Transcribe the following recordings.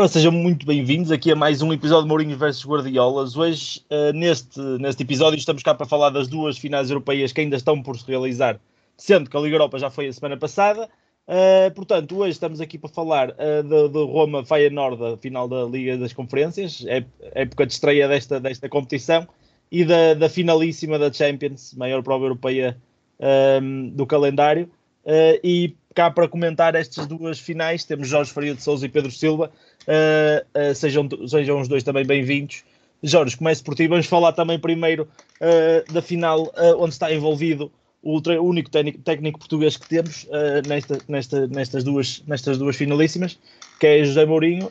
Ora, sejam muito bem-vindos aqui a mais um episódio de Mourinho vs Guardiolas. Hoje, uh, neste, neste episódio, estamos cá para falar das duas finais europeias que ainda estão por se realizar, sendo que a Liga Europa já foi a semana passada. Uh, portanto, hoje estamos aqui para falar uh, do, do Roma Feyenoord, a final da Liga das Conferências, é, época de estreia desta, desta competição, e da, da finalíssima da Champions, maior prova europeia um, do calendário. Uh, e cá para comentar estas duas finais temos Jorge Faria de Souza e Pedro Silva. Uh, uh, sejam, sejam os dois também bem-vindos. Jorge, comece por ti. Vamos falar também primeiro uh, da final onde está envolvido o, único técnico português que temos nesta, nesta, nestas, duas, nestas duas finalíssimas, que é José Mourinho.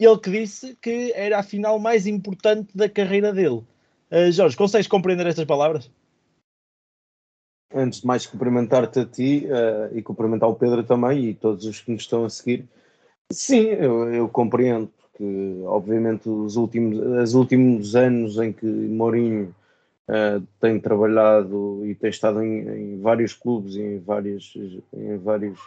ele que disse que era a final mais importante da carreira dele. Jorge, consegues compreender estas palavras? Antes de mais, cumprimentar-te a ti e cumprimentar o Pedro também e todos os que nos estão a seguir. Sim, eu, eu compreendo, porque obviamente os últimos, os últimos anos em que Mourinho uh, tem trabalhado e tem estado em, em vários clubes e em, vários, em vários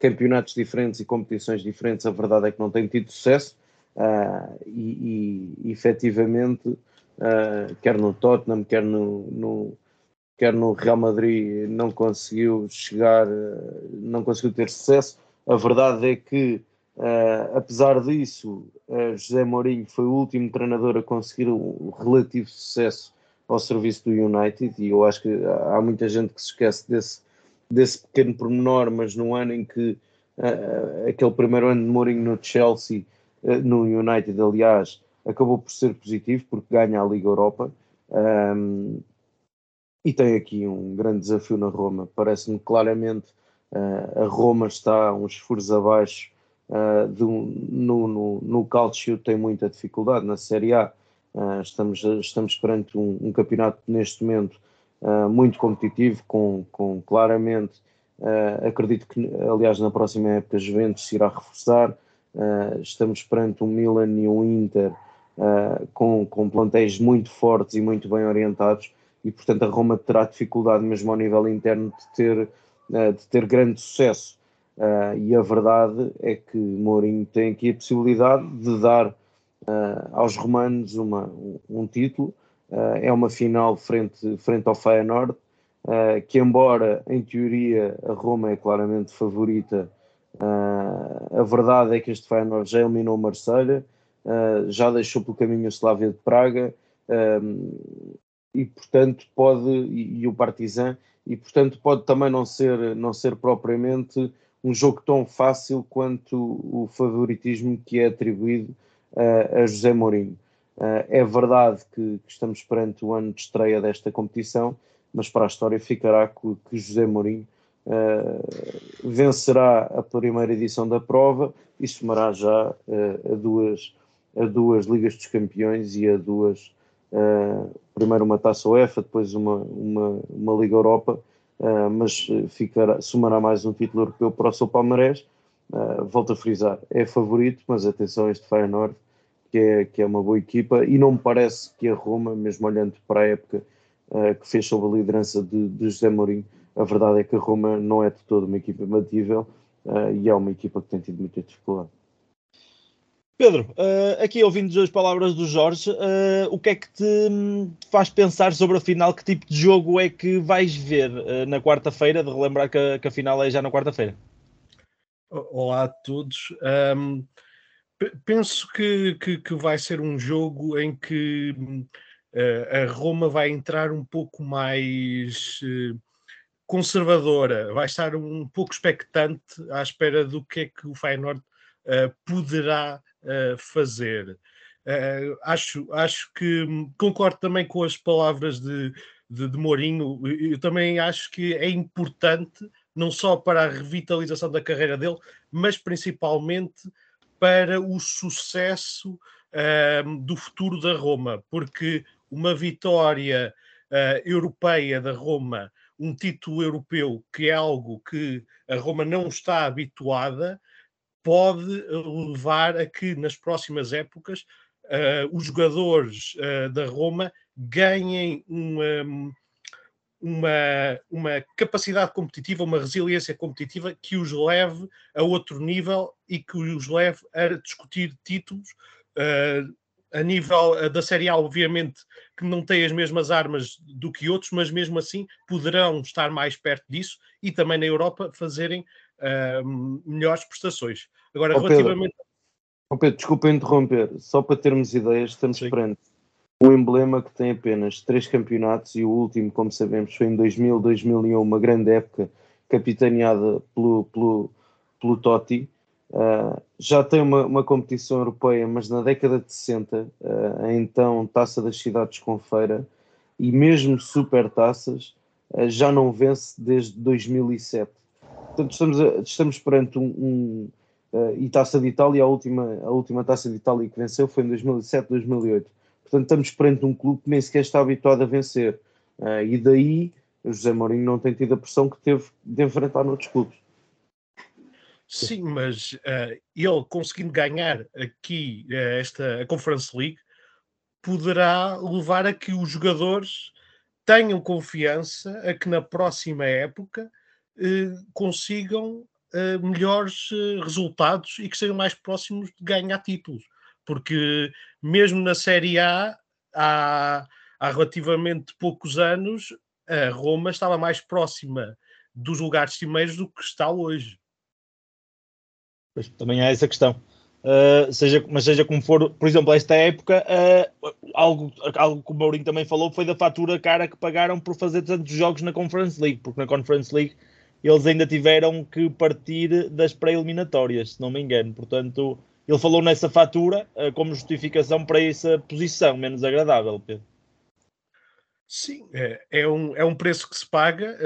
campeonatos diferentes e competições diferentes, a verdade é que não tem tido sucesso uh, e, e efetivamente, uh, quer no Tottenham, quer no, no, quer no Real Madrid, não conseguiu chegar, não conseguiu ter sucesso. A verdade é que Uh, apesar disso, uh, José Mourinho foi o último treinador a conseguir um relativo sucesso ao serviço do United e eu acho que há muita gente que se esquece desse, desse pequeno pormenor, mas no ano em que uh, aquele primeiro ano de Mourinho no Chelsea, no United aliás, acabou por ser positivo porque ganha a Liga Europa um, e tem aqui um grande desafio na Roma. Parece-me claramente a Roma está uns furos abaixo uh, do, no, no, no Calcio tem muita dificuldade na Série A. Uh, estamos, estamos perante um, um campeonato neste momento uh, muito competitivo, com, com claramente, acredito que, aliás, na próxima época, Juventus se irá reforçar. estamos perante um Milan e um Inter com, com plantéis muito fortes e muito bem orientados, e portanto a Roma terá dificuldade, mesmo ao nível interno, de ter, de ter grande sucesso. Uh, e a verdade é que Mourinho tem aqui a possibilidade de dar uh, aos romanos uma, um, título. É uma final frente, frente ao Feyenoord, que embora em teoria a Roma é claramente favorita, a verdade é que este Feyenoord já eliminou Marselha, já deixou pelo caminho o Slavia de Praga e portanto pode e, e o Partizan e portanto pode também não ser não ser propriamente um jogo tão fácil quanto o favoritismo que é atribuído uh, a José Mourinho. Uh, é verdade que, que, estamos perante o ano de estreia desta competição, mas para a história ficará que, que José Mourinho uh, vencerá a primeira edição da prova e somará já a, duas, a duas Ligas dos Campeões e a duas, primeiro uma Taça UEFA, depois uma, uma, uma Liga Europa, uh, mas ficará, somará mais um título europeu para o seu Palmarés. Uh, volto a frisar, é favorito, mas atenção a este Feyenoord, que é, que é uma boa equipa, e não me parece que a Roma, mesmo olhando para a época uh, que fez sob a liderança de, de José Mourinho, a verdade é que a Roma não é de todo uma equipa imbatível e é uma equipa que tem tido muita dificuldade. Pedro, uh, aqui ouvindo as palavras do Jorge, uh, o que é que te faz pensar sobre a final? Que tipo de jogo é que vais ver uh, na quarta-feira? De relembrar que a, que a, final é já na quarta-feira. Olá a todos. Um, penso que, que, que, vai ser um jogo em que a Roma vai entrar um pouco mais conservadora, vai estar um pouco expectante à espera do que é que o Feyenoord poderá fazer. Uh, acho, acho que concordo também com as palavras de, de, de Mourinho. Eu também acho que é importante, não só para a revitalização da carreira dele, mas principalmente para o sucesso uh, do futuro da Roma, porque uma vitória uh, europeia da Roma, um título europeu, que é algo que a Roma não está habituada, pode levar a que nas próximas épocas uh, os jogadores uh, da Roma ganhem uma, uma, uma capacidade competitiva, uma resiliência competitiva que os leve a outro nível e que os leve a discutir títulos. Uh, a nível da Série A, obviamente, que não tem as mesmas armas do que outros, mas mesmo assim poderão estar mais perto disso e também na Europa fazerem uh, melhores prestações. Agora, oh, relativamente. Pedro, oh Pedro, desculpa interromper, só para termos ideias, estamos Sim. perante um emblema que tem apenas três campeonatos e o último, como sabemos, foi em 2000, 2001, uma grande época capitaneada pelo, pelo, pelo Totti. Uh, já tem uma, uma, competição europeia, mas na década de 60, uh, ah, então Taça das Cidades com Feira e mesmo Super Taças, uh, já não vence desde 2007. Portanto, estamos, a, estamos perante um, um e Taça de Itália, a última, a última Taça de Itália que venceu foi em 2007, 2008. Portanto, estamos perante um clube que nem sequer está habituado a vencer. e daí José Mourinho não tem tido a pressão que teve de enfrentar noutros clubes. Sim, mas uh, ele conseguindo ganhar aqui uh, esta a Conference League poderá levar a que os jogadores tenham confiança a que na próxima época uh, consigam melhores resultados e que sejam mais próximos de ganhar títulos. Porque mesmo na Série A, há, há relativamente poucos anos, a Roma estava mais próxima dos lugares cimeiros do que está hoje. Pois, também há essa questão. Uh, seja, mas seja como for, por exemplo, esta época, uh, algo, algo que o Mourinho também falou foi da fatura cara que pagaram por fazer tantos jogos na Conference League, porque na Conference League eles ainda tiveram que partir das pré-eliminatórias, se não me engano. Portanto, ele falou nessa fatura uh, como justificação para essa posição menos agradável, Pedro. Sim, é, é, um, é um preço que se paga.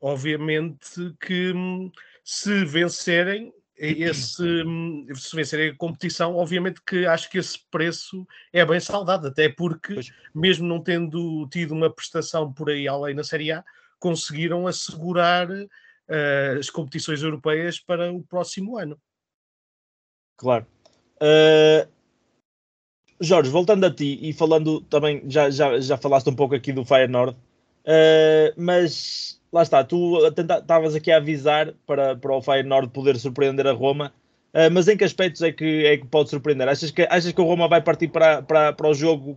obviamente que hum, se vencerem, esse, se vencer a competição, obviamente que acho que esse preço é bem saudado, até porque, pois. mesmo não tendo tido uma prestação por aí além na Série A, conseguiram assegurar uh, as competições europeias para o próximo ano. Claro. Uh, Jorge, voltando a ti e falando também, já, já, já falaste um pouco aqui do Feyenoord, uh, mas lá está, tu estavas aqui a avisar para, para o Feyenoord poder surpreender a Roma, uh, mas em que aspectos é que, é que pode surpreender? Achas que, achas que o Roma vai partir para, para, para o jogo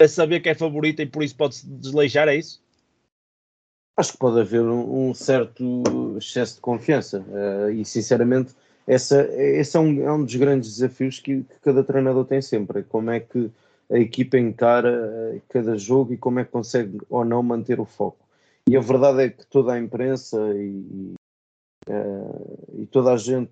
a saber que é favorita e por isso pode-se desleixar, é isso? Acho que pode haver um, um certo excesso de confiança uh, e sinceramente essa, esse é um, é um dos grandes desafios que, que cada treinador tem sempre, como é que a equipa encara cada jogo e como é que consegue ou não manter o foco. E a verdade é que toda a imprensa e, uh, e toda a gente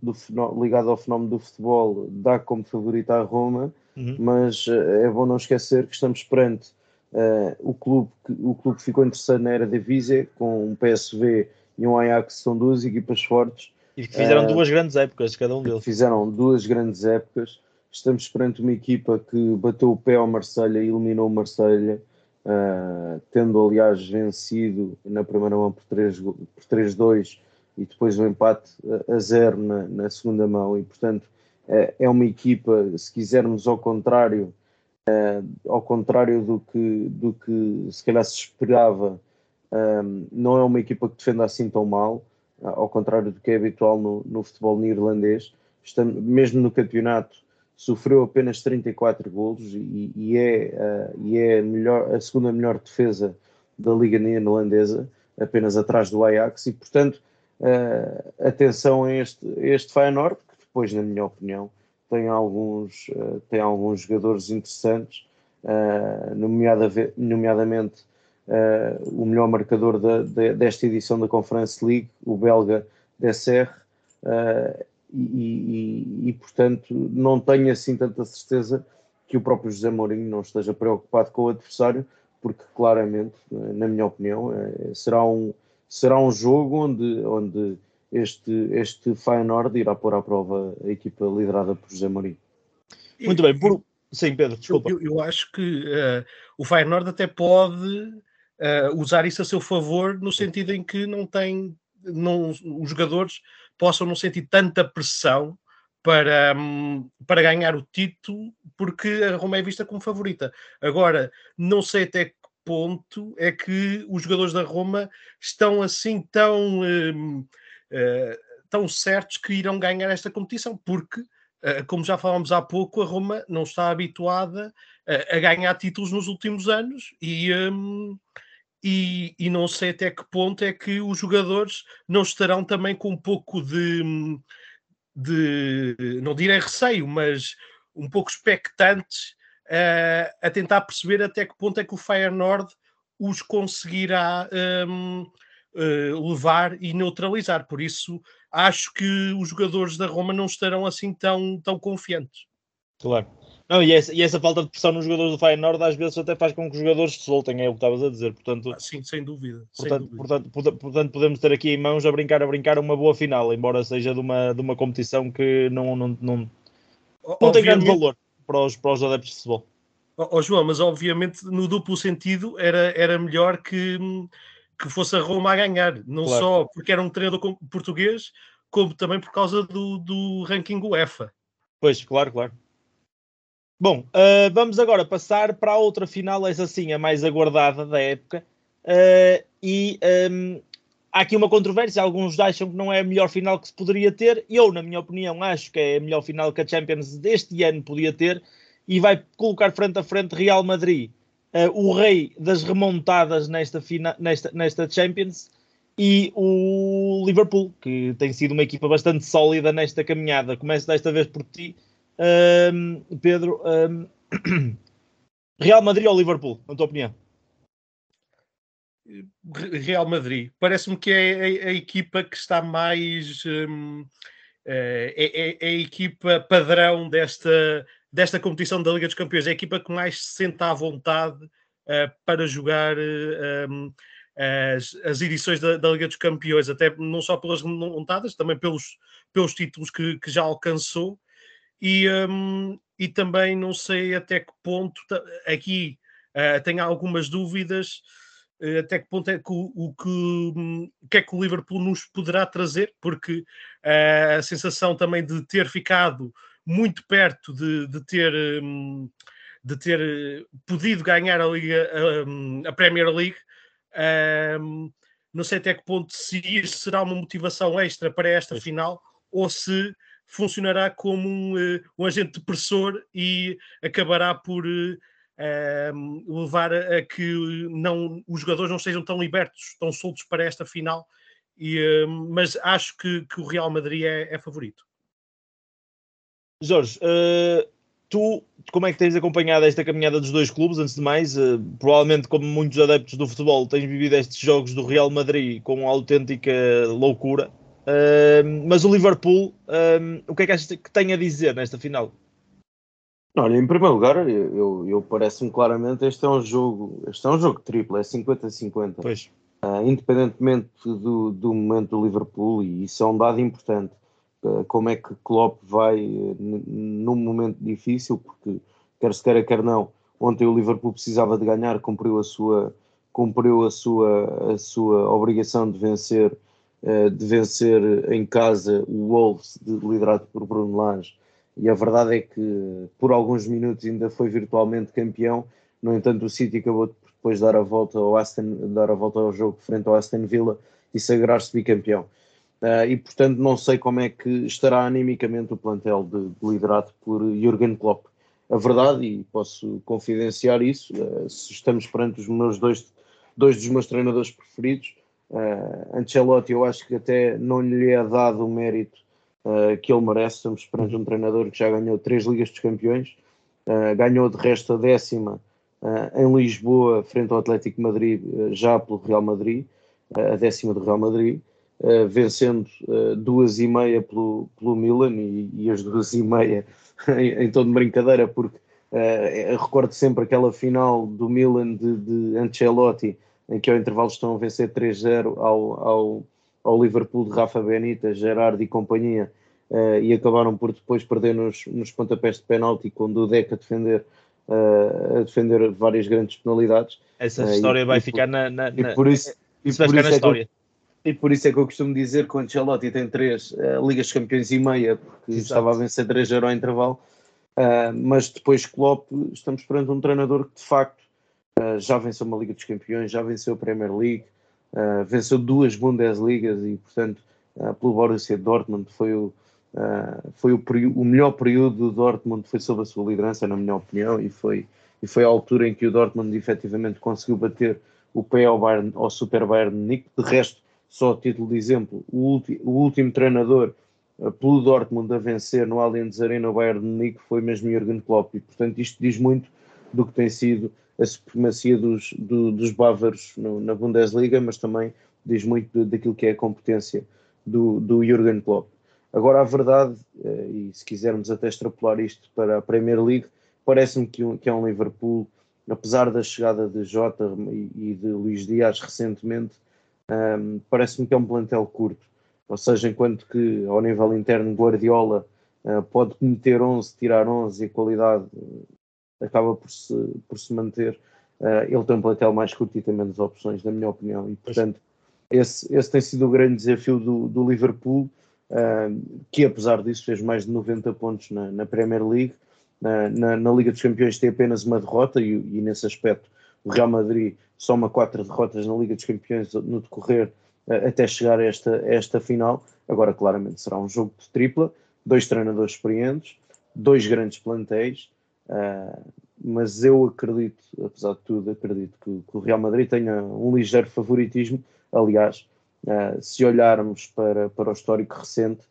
ligada ao fenómeno do futebol dá como favorita a Roma, uhum. mas uh, é bom não esquecer que estamos perante uh, o, clube o clube ficou interessado na era da Visa, com um PSV e um Ajax, são duas equipas fortes. E que fizeram duas grandes épocas, cada um deles. Fizeram duas grandes épocas. Estamos perante uma equipa que bateu o pé ao Marselha e eliminou o Marselha uh, tendo aliás vencido na primeira mão por 3-2 e depois um empate a zero na, na segunda mão e portanto uh, é uma equipa, se quisermos ao contrário, uh, ao contrário do que, do que se calhar se esperava, não é uma equipa que defenda assim tão mal, ao contrário do que é habitual no, no futebol neerlandês. Estamos, mesmo no campeonato, sofreu apenas 34 golos e, e é, uh, e é melhor, a segunda melhor defesa da Liga Neerlandesa, apenas atrás do Ajax, e portanto, atenção a este, este Feyenoord, que depois, na minha opinião, tem alguns, uh, tem alguns jogadores interessantes, nomeada, nomeadamente o melhor marcador desta edição da Conference League, o belga Desser, e, e, e, portanto não tenho assim tanta certeza que o próprio José Mourinho não esteja preocupado com o adversário, porque claramente, na minha opinião, será, um, será um jogo onde, onde este, este Feyenoord irá pôr à prova a equipa liderada por José Mourinho. Muito bem, por... sim Pedro, desculpa. Eu, eu acho que uh, o Feyenoord até pode uh, usar isso a seu favor, no sentido em que não tem, não, os jogadores possam não sentir tanta pressão para, um, para ganhar o título, porque a Roma é vista como favorita. Agora, não sei até que ponto é que os jogadores da Roma estão assim tão, um, uh, tão certos que irão ganhar esta competição, porque Uh, como já falámos há pouco, a Roma não está habituada uh, a ganhar títulos nos últimos anos e, um, e, e, não sei até que ponto é que os jogadores não estarão também com um pouco de, de não direi receio, mas um pouco expectantes uh, a tentar perceber até que ponto é que o Feyenoord os conseguirá um, uh, eh, levar e neutralizar. Por isso, acho que os jogadores da Roma não estarão assim tão, tão confiantes. Claro. Não, e essa, e essa falta de pressão nos jogadores do Feyenoord às vezes até faz com que os jogadores se soltem, é o que estavas a dizer. Portanto, ah, sim, sem dúvida. Portanto, sem dúvida. Portanto, portanto, podemos ter aqui em mãos a brincar, a brincar uma boa final, embora seja de uma, de uma competição que não, não, não, não tem grande valor para os, para os adeptos de futebol. Oh, oh, João, mas obviamente no duplo sentido era, era melhor que, que fosse a Roma a ganhar, não claro. só porque era um treinador português, como também por causa do, do ranking UEFA. Pois, claro, claro. Bom, uh, vamos agora passar para a outra final, essa sim, a mais aguardada da época. Uh, e um, há aqui uma controvérsia, alguns acham que não é a melhor final que se poderia ter. Eu, na minha opinião, acho que é a melhor final que a Champions deste ano podia ter e vai colocar frente a frente Real Madrid, uh, o rei das remontadas nesta, fina, nesta, nesta Champions, e o Liverpool, que tem sido uma equipa bastante sólida nesta caminhada. Começo desta vez por ti um, Pedro, um, Real Madrid ou Liverpool, na tua opinião? Real Madrid. Parece-me que é a, a, equipa que está mais. Um, é, é, é, a equipa padrão desta, desta competição da Liga dos Campeões. É a equipa que mais se senta à vontade uh, para jogar uh, as, as edições da, da, Liga dos Campeões, até não só pelas remontadas, também pelos, pelos títulos que, que já alcançou. E, um, e também não sei até que ponto, aqui uh, tenho algumas dúvidas, uh, até que ponto é que o, o que, um, que é que o Liverpool nos poderá trazer, porque uh, a sensação também de ter ficado muito perto de, de ter. Um, de ter podido ganhar a Liga, a, a Premier League, um, não sei até que ponto se isso será uma motivação extra para esta final ou se funcionará como um, eh, um agente depressor e acabará por uh, levar a, que não, os jogadores não sejam tão libertos, tão soltos para esta final. E, uh, mas acho que, que, o Real Madrid é, é favorito. Jorge, uh, tu como é que tens acompanhado esta caminhada dos dois clubes? Antes de mais, provavelmente, como muitos adeptos do futebol, tens vivido estes jogos do Real Madrid com autêntica loucura mas o Liverpool, o que é que achas que tem a dizer nesta final? Olha, em primeiro lugar, eu, eu, eu parece-me claramente este é um jogo, este é um jogo triplo, é 50-50. Pois. Uh, independentemente do, do momento do Liverpool, e isso é um dado importante, uh, como é que Klopp vai uh, num momento difícil, porque quer se queira, quer não, ontem o Liverpool precisava de ganhar, cumpriu a sua, cumpriu a sua, a sua obrigação de vencer eh, de vencer em casa o Wolves, liderado por Bruno Lage, e a verdade é que por alguns minutos ainda foi virtualmente campeão. No entanto, o City acabou depois de dar a volta ao Aston, dar a volta ao jogo frente ao Aston Villa e sagrar-se bicampeão. Uh, e portanto não sei como é que estará animicamente o plantel de, de liderado por Jürgen Klopp. A verdade, e posso confidenciar isso, uh, se estamos perante os meus dois, dois dos meus treinadores preferidos, Uh, Ancelotti, eu acho que até não lhe é dado o mérito que ele merece. Estamos perante um treinador que já ganhou três Ligas dos Campeões, ganhou de resto a décima em Lisboa, frente ao Atlético Madrid, já pelo Real Madrid, a décima do Real Madrid, vencendo duas e meia pelo, pelo Milan e, e as duas e meia em, em tom de brincadeira, porque recordo sempre aquela final do Milan de, de Ancelotti em que ao intervalo estão a vencer 3-0 ao, ao, ao Liverpool de Rafa Benítez, Gerard e companhia, uh, e acabaram por depois perder nos, nos pontapés de penalti, quando o Deca defender uh, a defender várias grandes penalidades. Essa história e, vai e ficar por, na, na, E por isso, e por isso é que eu, e por isso é que eu costumo dizer que o Ancelotti tem três uh, Ligas Campeões e meia, porque Exato. estava a vencer 3 ao intervalo, uh, mas depois Klopp, estamos perante um treinador que de facto uh, já venceu uma Liga dos Campeões, já venceu a Premier League, venceu duas Bundesligas e, portanto, pelo Borussia Dortmund foi o, foi o, o, melhor período do Dortmund foi sob a sua liderança, na minha opinião, e foi, e foi a altura em que o Dortmund efetivamente conseguiu bater o pé ao, Bayern, ao Super Bayern Munique. De resto, só a título de exemplo, o, o último treinador uh, pelo Dortmund a vencer no Allianz Arena o Bayern de Munique foi mesmo Jürgen Klopp e portanto isto diz muito do que tem sido a supremacia dos, do, dos bávaros no, na Bundesliga, mas também diz muito daquilo que é a competência do, do Jürgen Klopp. Agora, a verdade, uh, e se quisermos até extrapolar isto para a Premier League, parece-me que, um, que é um Liverpool, apesar da chegada de Jota e de Luís Dias recentemente, um, Parece-me que é um plantel curto, ou seja, enquanto que ao nível interno Guardiola uh, pode meter 11, tirar 11 e a qualidade uh, acaba por se, por se manter, uh, ele tem um plantel mais curto e tem menos opções, na minha opinião, e portanto esse, esse tem sido o grande desafio do, do Liverpool, que apesar disso fez mais de 90 pontos na, na Premier League, na, na, Liga dos Campeões tem apenas uma derrota e, e nesse aspecto o Real Madrid soma quatro derrotas na Liga dos Campeões no decorrer uh, até chegar a esta, esta final. Agora, claramente, será um jogo de tripla, dois treinadores experientes, dois grandes plantéis, uh, mas eu acredito, apesar de tudo, acredito que, que, o Real Madrid tenha um ligeiro favoritismo. Aliás, uh, se olharmos para, para o histórico recente,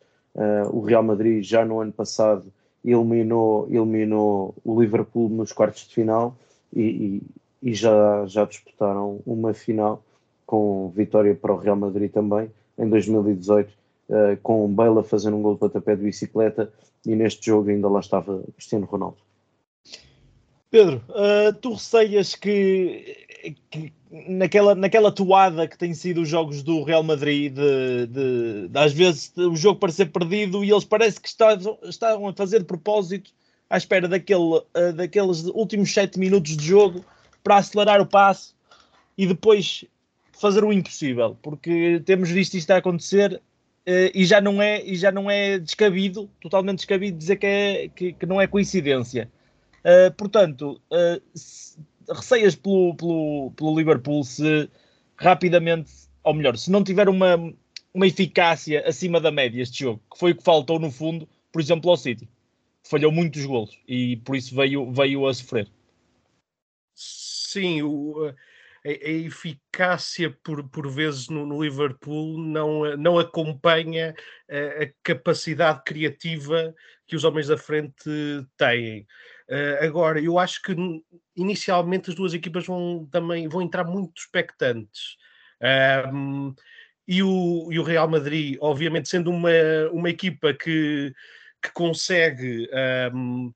o Real Madrid já no ano passado eliminou, eliminou o Liverpool nos quartos de final e, e já, já disputaram uma final com vitória para o Real Madrid também, em 2018, uh, eh, com o Bale a fazer um gol de pontapé de bicicleta e neste jogo ainda lá estava Cristiano Ronaldo. Pedro, uh, tu receias que, que, naquela, naquela toada que tem sido os jogos do Real Madrid, de, de, de às vezes o jogo parecer perdido e eles parece que estavam, estavam a fazer de propósito à espera daquele, uh, daqueles últimos sete minutos de jogo para acelerar o passo e depois fazer o impossível, porque temos visto isto a acontecer uh, e já não é e já não é descabido, totalmente descabido dizer que, é, que, que não é coincidência. Uh, portanto, uh, receias pelo, pelo, pelo Liverpool se rapidamente, ou melhor, se não tiver uma, uma eficácia acima da média este jogo, que foi o que faltou no fundo, por exemplo, ao City. Falhou muitos golos e por isso veio, veio a sofrer sim, o, a, a, eficácia por, por vezes no, no Liverpool não, não acompanha a, a, capacidade criativa que os homens da frente têm. Uh, agora, eu acho que inicialmente as duas equipas vão também vão entrar muito expectantes. Um, e o, e o Real Madrid, obviamente, sendo uma, uma equipa que, que consegue um,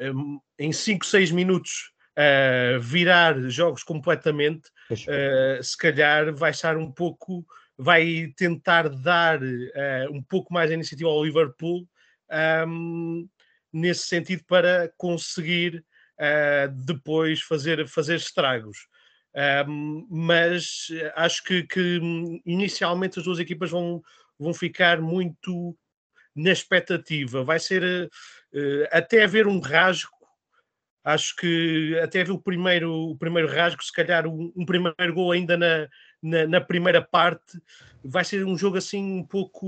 um, em 5, 6 minutos uh, virar jogos completamente, uh, se calhar vai estar um pouco, vai tentar dar uh, um pouco mais a iniciativa ao Liverpool um, nesse sentido para conseguir depois fazer, fazer estragos. Um, mas acho que, que, inicialmente as duas equipas vão, vão ficar muito na expectativa. Vai ser uh, até haver um rasgo Acho que até o primeiro, o primeiro rasgo, se calhar um, um primeiro gol ainda na, na, na, primeira parte, vai ser um jogo assim um pouco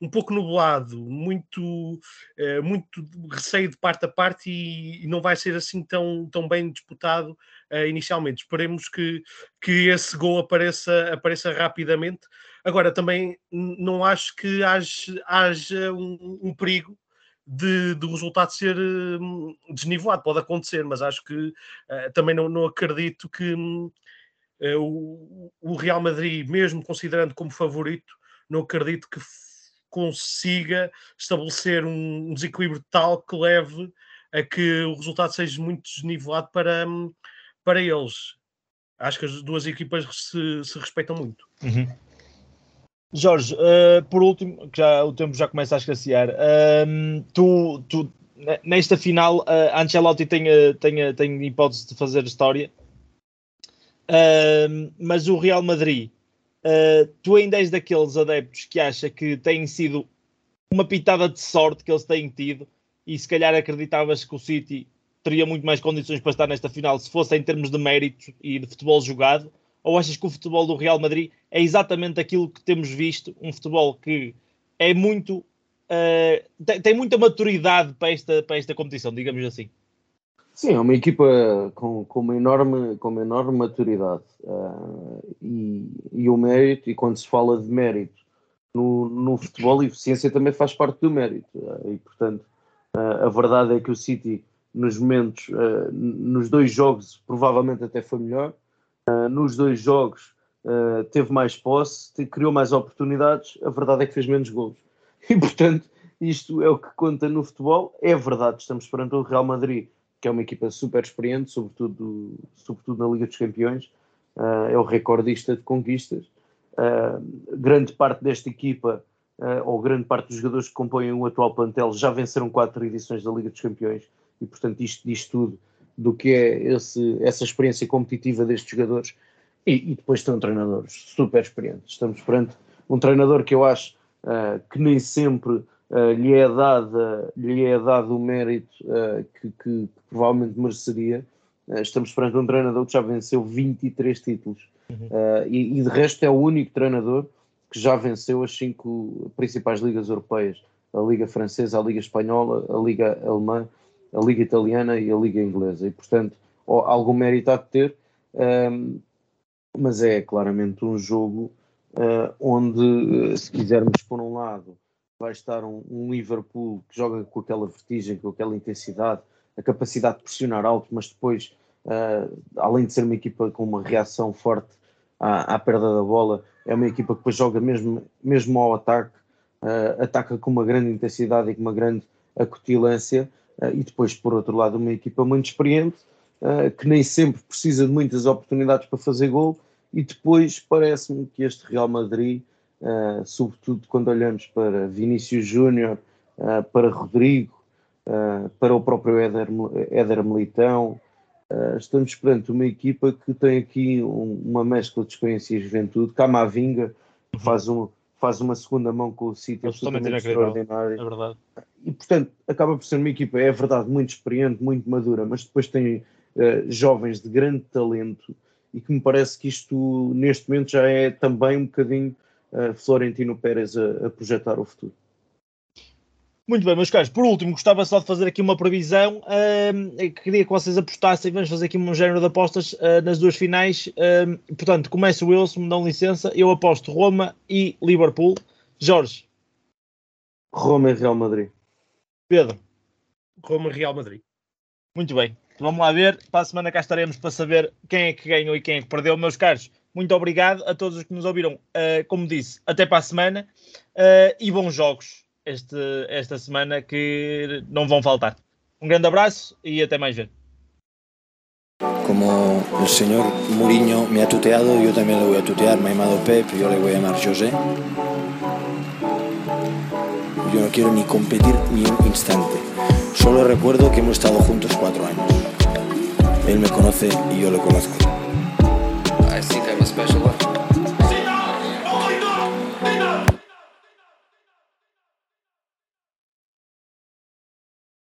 um pouco nublado, muito uh, muito receio de parte a parte e, e, não vai ser assim tão, tão bem disputado uh, inicialmente. Esperemos que, que esse gol apareça, apareça rapidamente. Agora também não acho que haja, haja um, um perigo de, do resultado ser hum, desnivelado. Pode acontecer, mas acho que uh, também não, não, acredito que uh, o, o, Real Madrid, mesmo considerando como favorito, não acredito que consiga estabelecer um, um desequilíbrio tal que leve a que o resultado seja muito desnivelado para, hum, para eles. Acho que as duas equipas se, se respeitam muito. Uhum. Jorge, uh, por último, que já, o tempo já começa a escassear, uh, tu, tu nesta final, uh, Ancelotti tem, tem, tem hipótese de fazer história, uh, mas o Real Madrid, tu ainda és daqueles adeptos que acha que tem sido uma pitada de sorte que eles têm tido e se calhar acreditavas que o City teria muito mais condições para estar nesta final se fosse em termos de mérito e de futebol jogado? Ou achas que o futebol do Real Madrid é exatamente aquilo que temos visto, um futebol que é muito uh, tem, tem, muita maturidade para esta, para esta competição, digamos assim? Sim, é uma equipa com, com, uma, enorme, com uma enorme maturidade uh, e, e o mérito, e quando se fala de mérito no, no futebol, a eficiência também faz parte do mérito. Uh, e portanto, a verdade é que o City nos momentos, nos dois jogos, provavelmente até foi melhor. Uh, nos dois jogos uh, teve mais posse, criou mais oportunidades. A verdade é que fez menos gols. E portanto, isto é o que conta no futebol. É verdade, estamos perante o Real Madrid, que é uma equipa super experiente, sobretudo, sobretudo na Liga dos Campeões. é o recordista de conquistas. grande parte desta equipa, ou grande parte dos jogadores que compõem o atual plantel, já venceram quatro edições da Liga dos Campeões e portanto isto diz tudo do que é esse, essa experiência competitiva destes jogadores e, e depois estão treinadores super experientes. Estamos perante um treinador que eu acho uh, que nem sempre uh, lhe, é dado, lhe é dado o mérito uh, que, que, que, provavelmente mereceria. estamos perante um treinador que já venceu 23 títulos uhum. e, e de resto é o único treinador que já venceu as cinco principais ligas europeias, a Liga Francesa, a Liga Espanhola, a Liga Alemã a Liga Italiana e a Liga Inglesa. E, portanto, algum mérito há de ter, um, mas é claramente um jogo uh, onde, se quisermos por um lado, vai estar um, um, Liverpool que joga com aquela vertigem, com aquela intensidade, a capacidade de pressionar alto, mas depois, uh, além de ser uma equipa com uma reação forte à, à, perda da bola, é uma equipa que depois joga mesmo, mesmo ao ataque, uh, ataca com uma grande intensidade e com uma grande acutilância e depois, por outro lado, uma equipa muito experiente, uh, que nem sempre precisa de muitas oportunidades para fazer gol, e depois parece-me que este Real Madrid, uh, sobretudo quando olhamos para Vinícius Júnior, para Rodrigo, para o próprio Éder, Éder Militão, estamos perante uma equipa que tem aqui um, uma mescla de experiência e juventude, Camavinga, faz um, faz uma segunda mão com o City absolutamente extraordinário. É verdade. E, portanto, acaba por ser uma equipa, é verdade, muito experiente, muito madura, mas depois tem uh, jovens de grande talento e que me parece que isto, neste momento, já é também um bocadinho uh, Florentino Pérez a, a projetar o futuro. Muito bem, meus caros. Por último, gostava só de fazer aqui uma previsão. Uh, queria que vocês apostassem. Vamos fazer aqui um género de apostas uh, nas duas finais. Uh, portanto, começa o Wilson, me dão licença. Eu aposto Roma e Liverpool. Jorge. Roma e Real Madrid. Pedro. Roma e Real Madrid. Muito bem. Vamos lá ver. Para a semana cá estaremos para saber quem é que ganhou e quem é que perdeu. Meus caros, muito obrigado a todos os que nos ouviram. como disse, até para a semana e bons jogos este, esta semana que não vão faltar. Um grande abraço y até mais ver. Como el señor Mourinho me ha tuteado, yo también le voy a tutear. Me ha llamado Pep, yo le voy a llamar José. Yo no quiero ni competir ni un instante. Solo recuerdo que hemos estado juntos cuatro años. Él me conoce y yo lo conozco. I think I'm a special.